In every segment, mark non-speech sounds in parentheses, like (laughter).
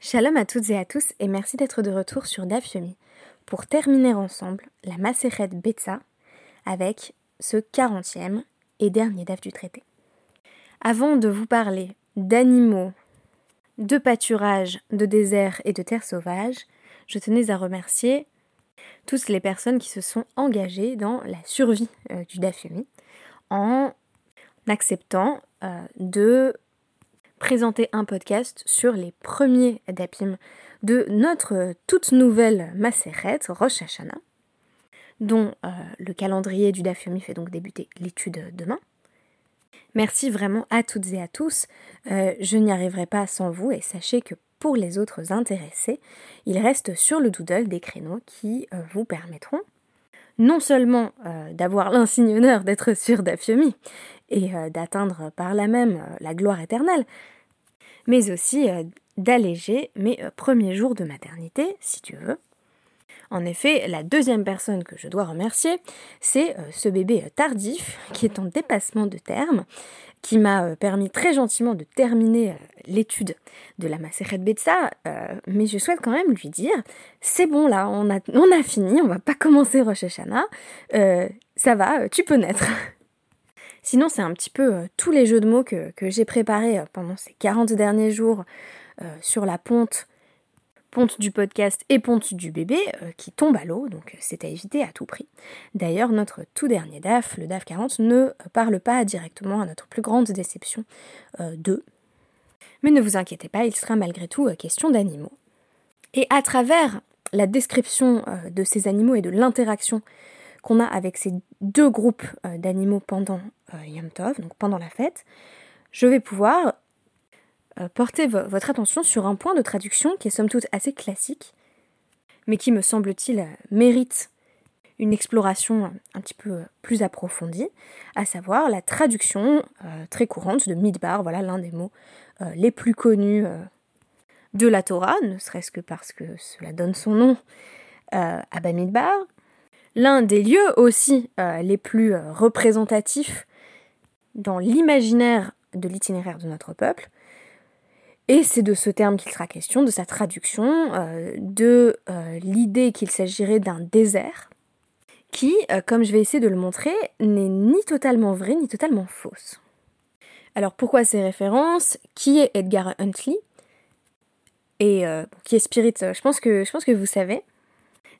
Shalom à toutes et à tous et merci d'être de retour sur DAF Yomi pour terminer ensemble la Maseret Betsa avec ce 40e et dernier DAF du traité. Avant de vous parler d'animaux, de pâturage, de désert et de terre sauvage, je tenais à remercier toutes les personnes qui se sont engagées dans la survie euh, du DAF Yomi en acceptant euh, de présenter un podcast sur les premiers dapim de notre toute nouvelle Maseret, Rosh Hashanah, dont euh, le calendrier du Dafyomi fait donc débuter l'étude demain. Merci vraiment à toutes et à tous. Euh, je n'y arriverai pas sans vous et sachez que pour les autres intéressés, il reste sur le doodle des créneaux qui euh, vous permettront non seulement d'avoir l'insigne honneur d'être sur Dafyomi et d'atteindre par là même la gloire éternelle, mais aussi euh, d'alléger mes euh, premiers jours de maternité, si tu veux. En effet, la deuxième personne que je dois remercier, c'est euh, ce bébé tardif (laughs) qui est en dépassement de terme, qui m'a permis très gentiment de terminer l'étude de la Maseret Betsa, mais je souhaite quand même lui dire, c'est bon là, on a, fini, on va pas commencer Rosh Hashanah, ça va, tu peux naître. (laughs) Sinon, c'est un petit peu euh, tous les jeux de mots que, j'ai préparés euh, pendant ces 40 derniers jours euh, sur la ponte, ponte du podcast et ponte du bébé qui tombe à l'eau, donc c'est à éviter à tout prix. D'ailleurs, notre tout dernier DAF, le DAF 40, ne parle pas directement à notre plus grande déception d'eux. Mais ne vous inquiétez pas, il sera malgré tout question d'animaux. Et à travers la description de ces animaux et de l'interaction qu'on a avec ces deux groupes euh, d'animaux pendant euh, Yom Tov, donc pendant la fête, je vais pouvoir euh, porter votre attention sur un point de traduction qui est somme toute assez classique, mais qui me semble-t-il mérite une exploration un petit peu plus approfondie, à savoir la traduction très courante de Midbar, voilà l'un des mots les plus connus de la Torah, ne serait-ce que parce que cela donne son nom à Bamidbar, l'un des lieux aussi euh, les plus euh, représentatifs dans l'imaginaire de l'itinéraire de notre peuple. Et c'est de ce terme qu'il sera question, de sa traduction, euh, de l'idée qu'il s'agirait d'un désert, qui, comme je vais essayer de le montrer, n'est ni totalement vrai ni totalement fausse. Alors pourquoi ces références? Qui est Edgar Huntley Et qui est Spirit je pense, que, vous savez.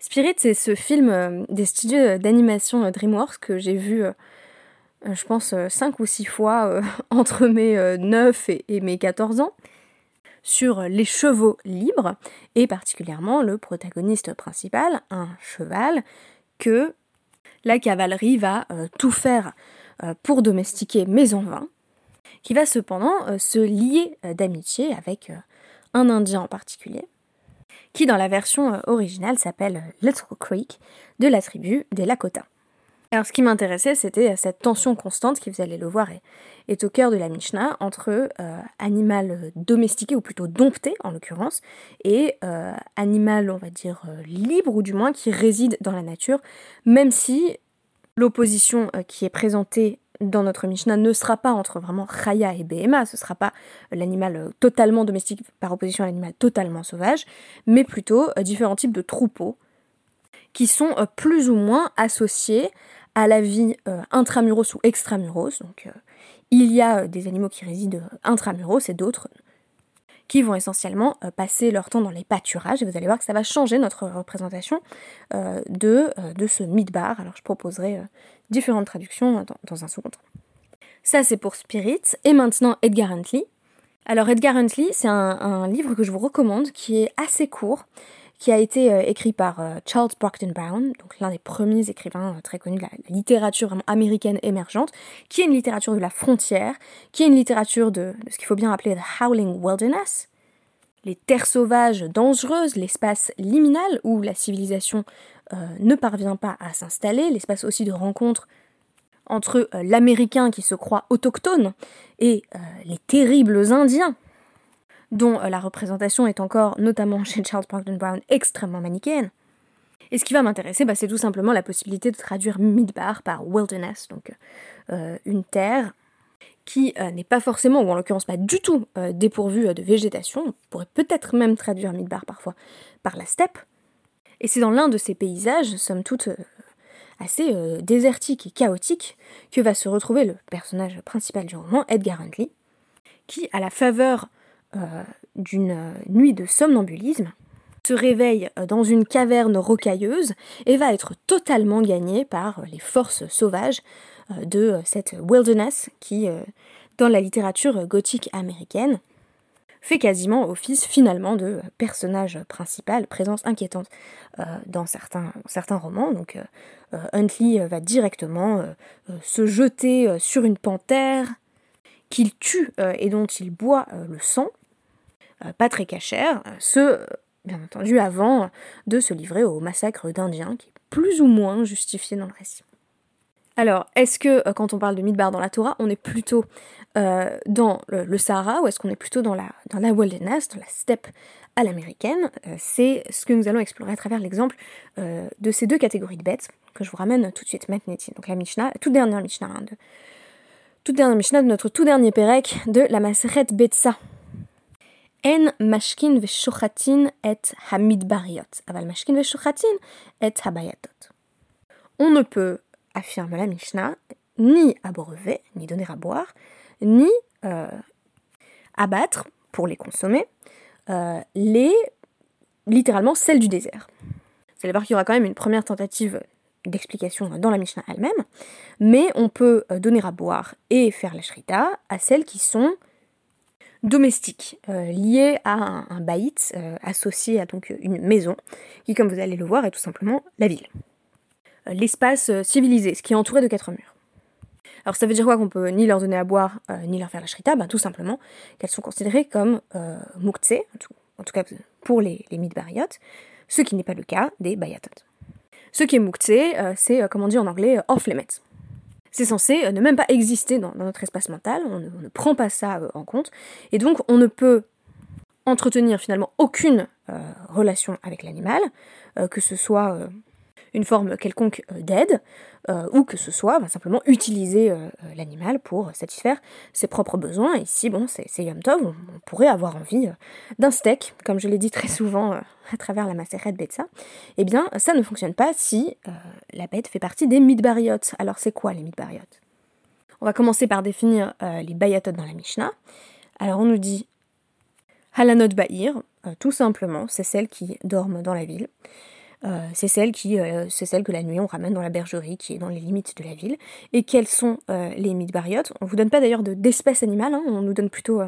Spirit, c'est ce film euh, des studios d'animation euh, DreamWorks que j'ai vu, euh, je pense, 5 ou 6 fois (laughs) entre mes 9 et, mes 14 ans, sur les chevaux libres, et particulièrement le protagoniste principal, un cheval, que la cavalerie va tout faire pour domestiquer, mais en vain, qui va cependant se lier d'amitié avec un Indien en particulier qui dans la version euh, originale s'appelle euh, Little Creek, de la tribu des Lakota. Alors ce qui m'intéressait, c'était euh, cette tension constante qui, vous allez le voir, au cœur de la Mishnah entre animal domestiqué, ou plutôt dompté en l'occurrence, et animal, on va dire, libre, ou du moins qui réside dans la nature, même si l'opposition qui est présentée dans notre Mishnah ne sera pas entre vraiment Chaya et Behema, ce ne sera pas l'animal euh, totalement domestique par opposition à l'animal totalement sauvage, mais plutôt euh, différents types de troupeaux qui sont euh, plus ou moins associés à la vie intramuros ou extramuros. Donc il y a des animaux qui résident intramuros et d'autres qui vont essentiellement passer leur temps dans les pâturages. Et vous allez voir que ça va changer notre représentation de, de ce midbar. Alors je proposerai différentes traductions dans, un second temps. Ça, c'est pour Spirit. Et maintenant, Edgar Huntley. Alors, Edgar Huntley, c'est un, livre que je vous recommande, qui est assez court, qui a été euh, écrit par euh, Charles Brockton Brown, donc l'un des premiers écrivains euh, très connus de la, littérature américaine émergente, qui est une littérature de la frontière, qui est une littérature de, ce qu'il faut bien appeler the howling wilderness, les terres sauvages dangereuses, l'espace liminal où la civilisation ne parvient pas à s'installer, l'espace aussi de rencontre entre l'Américain qui se croit autochtone et les terribles Indiens, dont la représentation est encore, notamment chez Charles Parkton Brown, extrêmement manichéenne. Et ce qui va m'intéresser, bah, c'est tout simplement la possibilité de traduire Midbar par wilderness, donc une terre qui n'est pas forcément, ou en l'occurrence pas du tout, dépourvu de végétation, on pourrait peut-être même traduire Midbar parfois par la steppe, et c'est dans l'un de ces paysages, somme toute assez désertiques et chaotiques, que va se retrouver le personnage principal du roman, Edgar Huntley, qui, à la faveur d'une nuit de somnambulisme, se réveille euh, dans une caverne rocailleuse et va être totalement gagné par euh, les forces sauvages euh, de cette wilderness qui, dans la littérature gothique américaine, fait quasiment office finalement de personnage principal, présence inquiétante dans certains, certains romans. Donc Huntley va directement se jeter sur une panthère qu'il tue et dont il boit le sang, pas très cachère, ce bien entendu, avant de se livrer au massacre d'Indiens, qui est plus ou moins justifié dans le récit. Alors, est-ce que euh, quand on parle de Midbar dans la Torah, on est plutôt euh, dans le, Sahara ou est-ce qu'on est plutôt dans la, dans la wilderness, dans la steppe à l'américaine euh, C'est ce que nous allons explorer à travers l'exemple de ces deux catégories de bêtes que je vous ramène tout de suite maintenant. Donc la Mishnah, toute dernière Mishnah, hein, toute dernière Mishnah de notre tout dernier Pérec de la Maseret Betsa, en mashkin veshochatin et hamidbariot, aval mashkin veshochatin et habayatot. On ne peut, affirme la Mishnah, ni abreuver, ni donner à boire, ni euh, abattre, pour les consommer, euh, les, littéralement celles du désert. Vous allez voir qu'il y aura quand même une première tentative d'explication dans la Mishnah elle-même, mais on peut euh, donner à boire et faire la shrita à celles qui sont domestique, euh, lié à un, baït, euh, associé à donc une maison, qui comme vous allez le voir est tout simplement la ville. L'espace civilisé, ce qui est entouré de quatre murs. Alors ça veut dire quoi qu'on peut ni leur donner à boire, ni leur faire la shrita? Ben, Tout simplement qu'elles sont considérées comme euh, en tout, cas pour les, les ce qui n'est pas le cas des bayatot. Ce qui est moukhtse, c'est, comme on dit en anglais, off-limits. C'est censé euh, ne même pas exister dans, notre espace mental, on ne, prend pas ça euh, en compte, et donc on ne peut entretenir finalement aucune euh, relation avec l'animal, que ce soit une forme quelconque d'aide, ou que ce soit bah, simplement utiliser l'animal pour satisfaire ses propres besoins. Et ici, bon, c'est Yom Tov, on, pourrait avoir envie d'un steak, comme je l'ai dit très souvent à travers la macérette Betsa. Eh bien, ça ne fonctionne pas si la bête fait partie des midbariotes. Alors, c'est quoi les midbariotes? On va commencer par définir les bayatot dans la Mishnah. Alors, on nous dit Halanot Bahir, tout simplement, c'est celles qui dorment dans la ville. Euh, c'est celle euh, celle que la nuit on ramène dans la bergerie qui est dans les limites de la ville. Et quelles sont euh, les midbariotes On vous donne pas d'ailleurs d'espèces animales, hein, on nous donne plutôt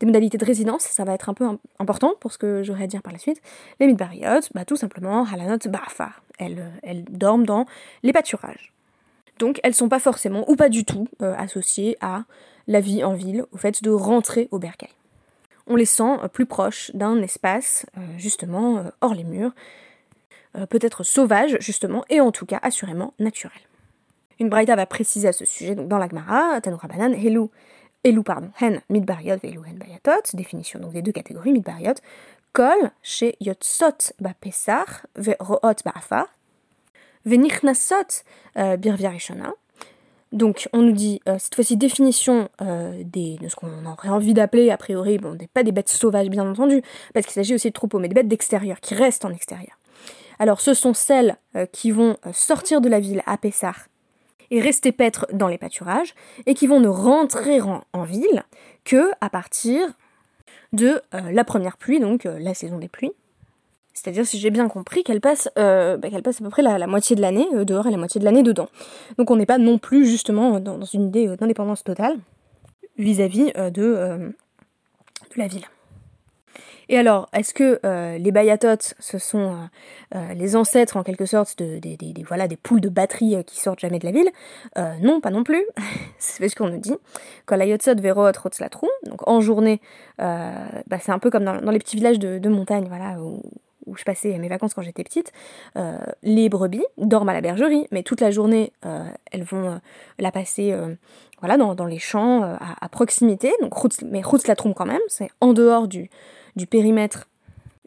des modalités de résidence. Ça va être un peu important pour ce que j'aurai à dire par la suite. Les midbariotes, bah tout simplement, halanot bafar. Elles, elles dorment dans les pâturages. Donc elles sont pas forcément ou pas du tout associées à la vie en ville, au fait de rentrer au bercail. On les sent plus proches d'un espace justement hors les murs, peut-être sauvage justement, et en tout cas assurément naturel. Une braïta va préciser à ce sujet donc dans l'Agmara, Tanura Banan, Helu, Elu, pardon, Hen Midbariot, Hen Bayatot, définition donc des deux catégories, Midbariot, Kol, chez Yotsot Ba Pesach, Ve Root Ba Afar, Ve Nichnasot euh, Birviarishona. Donc on nous dit euh, cette fois-ci définition des, de ce qu'on aurait envie d'appeler a priori, bon, pas des bêtes sauvages bien entendu, parce qu'il s'agit aussi de troupeaux, mais des bêtes d'extérieur, qui restent en extérieur. Alors ce sont celles euh, qui vont euh, sortir de la ville à Pessar et rester paître dans les pâturages et qui vont ne rentrer en, ville que à partir de euh, la première pluie, donc la saison des pluies. C'est-à-dire, si j'ai bien compris, qu'elle passe, bah, qu'elle passe à peu près la, moitié de l'année dehors et la moitié de l'année dedans. Donc on n'est pas non plus justement dans, une idée d'indépendance totale vis-à-vis de la ville. Et alors, est-ce que euh, les bayatotes, ce sont euh, euh, les ancêtres en quelque sorte de, des, voilà, des poules de batterie qui sortent jamais de la ville? Non, pas non plus. (laughs) c'est ce qu'on nous dit. Quand la yotsot donc en journée, bah, c'est un peu comme dans, les petits villages de, montagne, voilà, où, je passais mes vacances quand j'étais petite. les brebis dorment à la bergerie, mais toute la journée, elles vont la passer voilà, dans, dans les champs à, proximité. Mais rotzlatrou quand même, c'est en dehors du du périmètre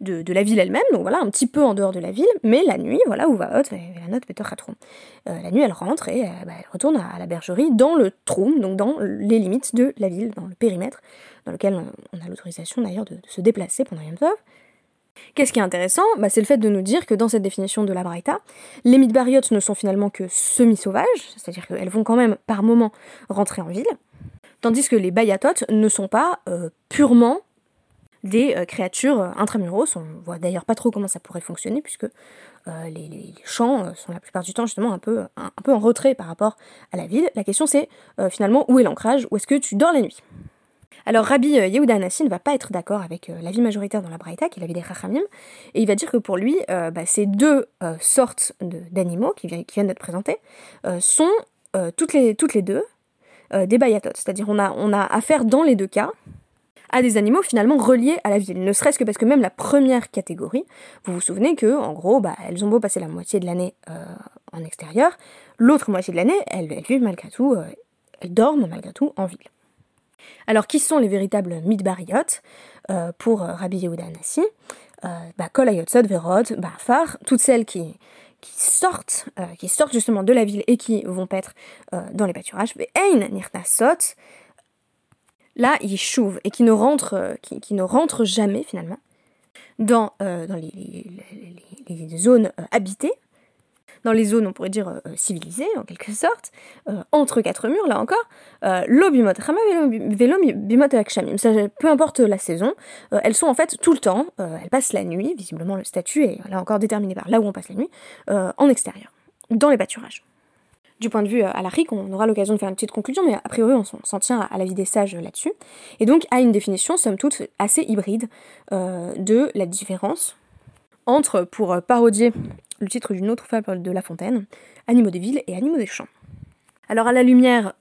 de, la ville elle-même, donc voilà, un petit peu en dehors de la ville, mais la nuit, voilà, où va la note euh, La nuit, elle rentre et euh, bah, elle retourne à, la bergerie dans le Troum, donc dans les limites de la ville, dans le périmètre, dans lequel on a l'autorisation d'ailleurs de, se déplacer pendant Yom Tov. Qu'est-ce qui est intéressant? Bah, C'est le fait de nous dire que dans cette définition de la Braïta, les midbariotes ne sont finalement que semi-sauvages, c'est-à-dire qu'elles vont quand même par moment rentrer en ville, tandis que les bayatot ne sont pas euh, purement des euh, créatures euh, intramuros. On voit d'ailleurs pas trop comment ça pourrait fonctionner, puisque les, champs sont la plupart du temps justement un peu, un, peu en retrait par rapport à la ville. La question c'est finalement où est l'ancrage, où est-ce que tu dors la nuit? Alors Rabbi Yehuda Anassi ne va pas être d'accord avec l'avis majoritaire dans la Braïta, qui est l'avis des Chachamim, et il va dire que pour lui, bah, ces deux sortes d'animaux qui, viennent d'être présentés sont toutes, les, toutes les deux des bayatot. C'est-à-dire on a, on a affaire dans les deux cas à des animaux finalement reliés à la ville. Ne serait-ce que parce que même la première catégorie, vous vous souvenez que, en gros, bah, elles ont beau passer la moitié de l'année euh, en extérieur, l'autre moitié de l'année, elles, vivent malgré tout, euh, elles dorment malgré tout en ville. Alors, qui sont les véritables midbariotes euh, pour Rabbi Yehuda Anassi? Bah, Kol Verot, Far, toutes celles qui, qui sortent, qui sortent justement de la ville et qui vont paître dans les pâturages. Ein Nirtasot, là, il chouve et qui ne rentre, euh, qui, ne rentre jamais finalement dans, euh, dans les, zones euh, habitées, dans les zones, on pourrait dire, civilisées, en quelque sorte, entre quatre murs, là encore, l'obimot peu importe la saison, elles sont en fait tout le temps, elles passent la nuit, visiblement le statut est là encore déterminé par là où on passe la nuit, en extérieur, dans les pâturages du point de vue euh, à on aura l'occasion de faire une petite conclusion, mais a priori on s'en tient à l'avis des sages là-dessus, et donc à une définition, somme toute, assez hybride euh, de la différence entre, pour euh, parodier le titre d'une autre fable de La Fontaine, Animaux des villes et Animaux des champs. Alors à la lumière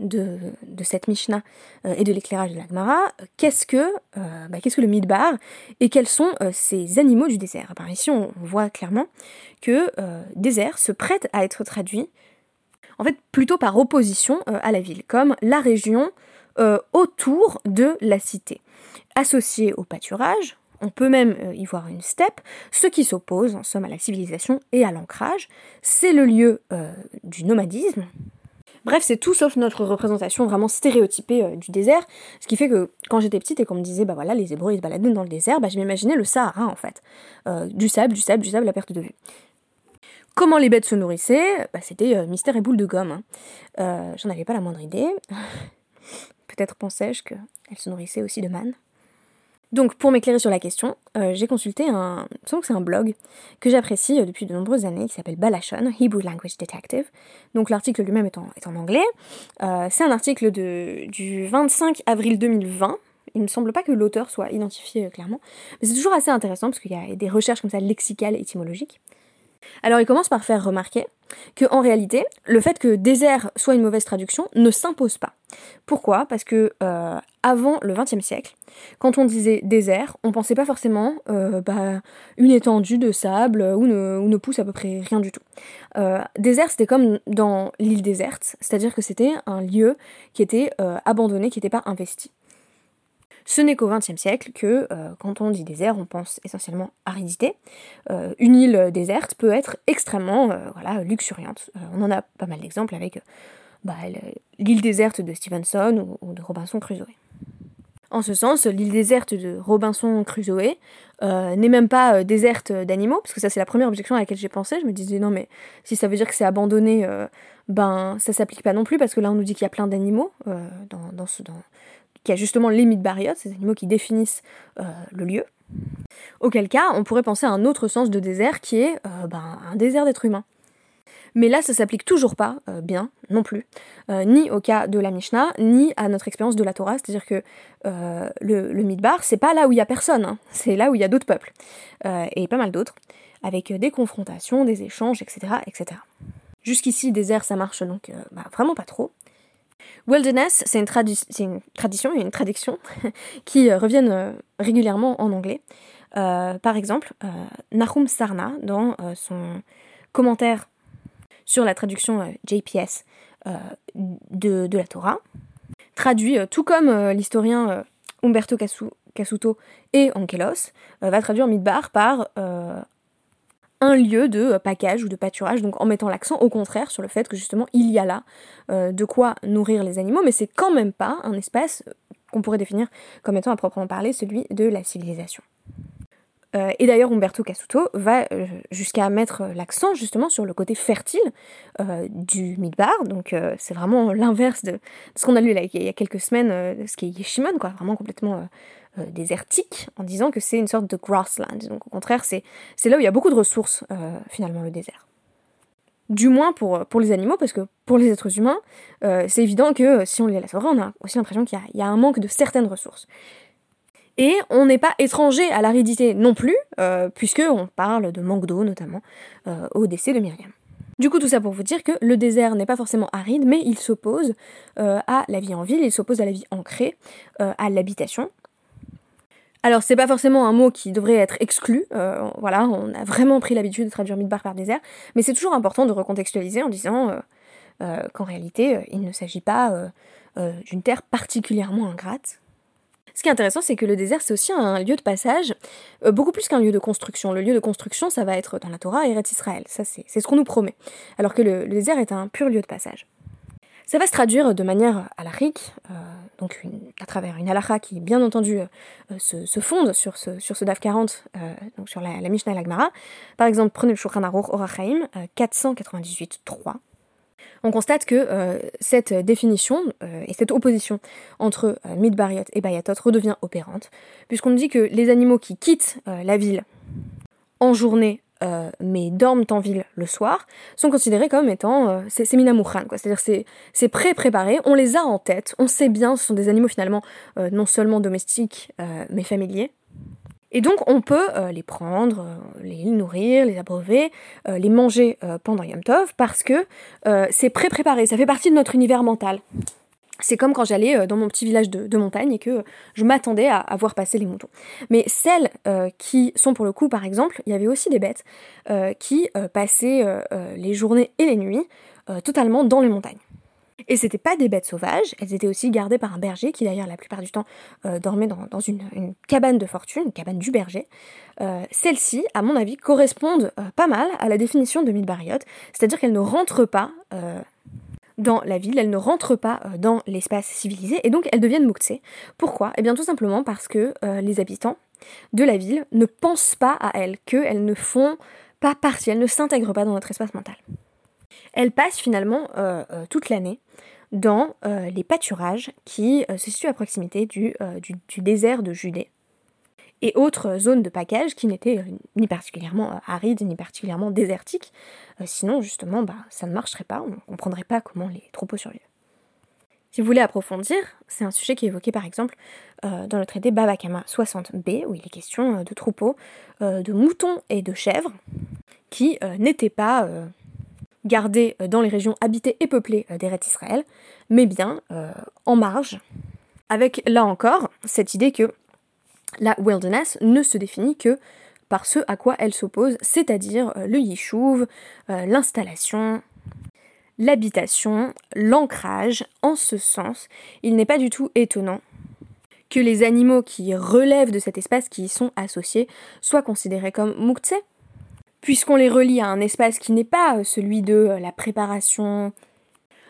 de, cette Mishnah et de l'éclairage de l'Agmara, qu'est-ce que, bah, qu'est-ce que le Midbar et quels sont ces animaux du désert? Ici on voit clairement que désert se prête à être traduit en fait plutôt par opposition euh, à la ville, comme la région euh, autour de la cité. Associée au pâturage, on peut même euh, y voir une steppe, ce qui s'oppose en somme à la civilisation et à l'ancrage, c'est le lieu du nomadisme. Bref, c'est tout sauf notre représentation vraiment stéréotypée du désert, ce qui fait que quand j'étais petite et qu'on me disait bah voilà les Hébreux ils se baladaient dans le désert, bah je m'imaginais le Sahara en fait, du sable, du sable, du sable, la perte de vue. Comment les bêtes se nourrissaient bah, C'était euh, mystère et boule de gomme. Hein. Euh, j'en avais pas la moindre idée. (laughs) Peut-être pensais-je qu'elles se nourrissaient aussi de manne. Donc, pour m'éclairer sur la question, euh, j'ai consulté un, que blog que j'apprécie depuis de nombreuses années qui s'appelle Balashon, Hebrew Language Detective. Donc, l'article lui-même est en, anglais. c'est un article du 25 avril 2020. Il ne me semble pas que l'auteur soit identifié clairement, mais c'est toujours assez intéressant parce qu'il y a des recherches comme ça lexicales étymologiques. Alors il commence par faire remarquer que en réalité, le fait que désert soit une mauvaise traduction ne s'impose pas. Pourquoi? Parce que euh, avant le XXe siècle, quand on disait désert, on pensait pas forcément euh, bah, une étendue de sable où ne, où ne, pousse à peu près rien du tout. Euh, désert, c'était comme dans l'île déserte, c'est-à-dire que c'était un lieu qui était abandonné, qui n'était pas investi. Ce n'est qu'au XXe siècle que, euh, quand on dit désert, on pense essentiellement aridité. Euh, une île déserte peut être extrêmement euh, luxuriante. on en a pas mal d'exemples avec bah, l'île déserte de Stevenson ou, de Robinson Crusoe. En ce sens, l'île déserte de Robinson Crusoe n'est même pas déserte d'animaux, parce que ça c'est la première objection à laquelle j'ai pensé. Je me disais non mais si ça veut dire que c'est abandonné, ben ça s'applique pas non plus, parce que là on nous dit qu'il y a plein d'animaux dans, dans, ce, dans, qui a justement les bariotes, ces animaux qui définissent euh, le lieu. Auquel cas, on pourrait penser à un autre sens de désert qui est euh, ben, un désert d'êtres humains. Mais là, ça s'applique toujours pas euh, bien, non plus, ni au cas de la Mishnah, ni à notre expérience de la Torah, c'est-à-dire que le, le Midbar, c'est pas là où il y a personne, hein. c'est là où il y a d'autres peuples, et pas mal d'autres, avec des confrontations, des échanges, etc. etc. Jusqu'ici, désert, ça marche donc bah, vraiment pas trop. Wilderness, c'est une, tradition et une traduction (laughs) qui euh, reviennent euh, régulièrement en anglais. Euh, par exemple, Nahum Sarna, dans son commentaire sur la traduction JPS de, la Torah, traduit, tout comme l'historien Umberto Kasuto et Ankelos, va traduire Midbar par un lieu de package ou de pâturage, donc en mettant l'accent au contraire sur le fait que justement il y a là de quoi nourrir les animaux, mais c'est quand même pas un espace qu'on pourrait définir comme étant à proprement parler celui de la civilisation. Euh, et d'ailleurs, Umberto Cassuto va euh, jusqu'à mettre l'accent justement sur le côté fertile euh, du Midbar. Donc, c'est vraiment l'inverse de, ce qu'on a lu il y a quelques semaines, ce qui est Yeshimon, quoi, vraiment complètement désertique, en disant que c'est une sorte de grassland. Donc, au contraire, c'est là où il y a beaucoup de ressources, finalement, le désert. Du moins pour, pour les animaux, parce que pour les êtres humains, c'est évident que si on lit la forêt, on a aussi l'impression qu'il y, y, a un manque de certaines ressources. Et on n'est pas étranger à l'aridité non plus, euh, puisque on parle de manque d'eau notamment euh, au décès de Myriam. Du coup, tout ça pour vous dire que le désert n'est pas forcément aride, mais il s'oppose euh, à la vie en ville, il s'oppose à la vie ancrée, à l'habitation. Alors, c'est pas forcément un mot qui devrait être exclu, voilà, on a vraiment pris l'habitude de traduire Midbar par désert, mais c'est toujours important de recontextualiser en disant qu'en réalité, il ne s'agit pas d'une terre particulièrement ingrate, ce qui est intéressant, c'est que le désert, c'est aussi un lieu de passage, euh, beaucoup plus qu'un lieu de construction. Le lieu de construction, ça va être dans la Torah et Eretz Israël. Ça, c'est ce qu'on nous promet. Alors que le, désert est un pur lieu de passage. Ça va se traduire de manière alarique, euh, donc à travers une halakha qui, bien entendu, euh, se, fonde sur ce, DAF 40, donc sur la, Mishnah et la Gemara. Par exemple, prenez le Shulchan Aruch Orachaim, 498.3 on constate que euh, cette définition euh, et cette opposition entre euh, Midbariot et Bayatot redevient opérante, puisqu'on dit que les animaux qui quittent la ville en journée mais dorment en ville le soir, sont considérés comme étant c'est minamouchan, quoi. C'est-à-dire c'est pré-préparé, on les a en tête, on sait bien, ce sont des animaux finalement non seulement domestiques mais familiers. Et donc on peut euh, les prendre, euh, les nourrir, les abreuver, euh, les manger pendant Yom Tov parce que c'est pré-préparé, ça fait partie de notre univers mental. C'est comme quand j'allais dans mon petit village de, montagne et que je m'attendais à, voir passer les moutons. Mais celles qui sont pour le coup, par exemple, il y avait aussi des bêtes qui passaient les journées et les nuits totalement dans les montagnes. Et c'était pas des bêtes sauvages, elles étaient aussi gardées par un berger qui d'ailleurs la plupart du temps euh, dormait dans, une, cabane de fortune, une cabane du berger. Euh, celles-ci, à mon avis, correspondent euh, pas mal à la définition de Midbarriot, c'est-à-dire qu'elles ne rentrent pas dans la ville, elles ne rentrent pas dans l'espace civilisé et donc elles deviennent mouktsé. Pourquoi? Eh bien tout simplement parce que les habitants de la ville ne pensent pas à elles, qu'elles ne font pas partie, elles ne s'intègrent pas dans notre espace mental. Elles passent finalement toute l'année dans euh, les pâturages qui euh, se situent à proximité euh, du, désert de Judée et autres zones de package qui n'étaient ni particulièrement arides ni particulièrement désertiques. sinon, justement, bah, ça ne marcherait pas, on ne comprendrait pas comment les troupeaux survivent. Si vous voulez approfondir, c'est un sujet qui est évoqué par exemple dans le traité Babakama 60b, où il est question de troupeaux de moutons et de chèvres qui n'étaient pas gardés euh, dans les régions habitées et peuplées euh, d'Eret Israël, mais bien euh, en marge, avec là encore cette idée que la wilderness ne se définit que par ce à quoi elle s'oppose, c'est-à-dire le yishuv, l'installation, l'habitation, l'ancrage. En ce sens, il n'est pas du tout étonnant que les animaux qui relèvent de cet espace, qui y sont associés, soient considérés comme muktzeh, puisqu'on les relie à un espace qui n'est pas euh, celui de euh, la préparation,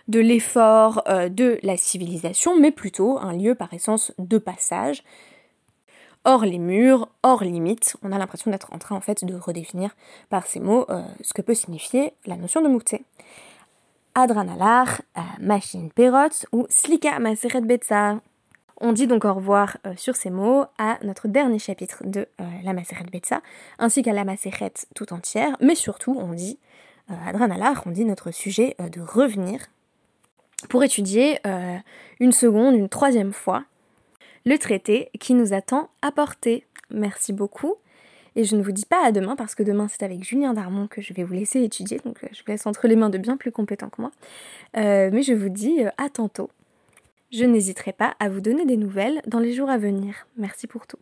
de l'effort, euh, de la civilisation, mais plutôt un lieu par essence de passage, hors les murs, hors limites. On a l'impression d'être en train en fait de redéfinir par ces mots ce que peut signifier la notion de Mouktsé. Adranalar, machine perot ou slika maseret betsa. On dit donc au revoir euh, sur ces mots à notre dernier chapitre de euh, la Maseret Betsa, ainsi qu'à la Maseret tout entière, mais surtout on dit, euh, à Dranalar, on dit notre sujet de revenir pour étudier une seconde, une troisième fois, le traité qui nous attend à porter. Merci beaucoup. Et je ne vous dis pas à demain parce que demain c'est avec Julien Darmon que je vais vous laisser étudier, donc je vous laisse entre les mains de bien plus compétents que moi. mais je vous dis à tantôt je n'hésiterai pas à vous donner des nouvelles dans les jours à venir. Merci pour tout.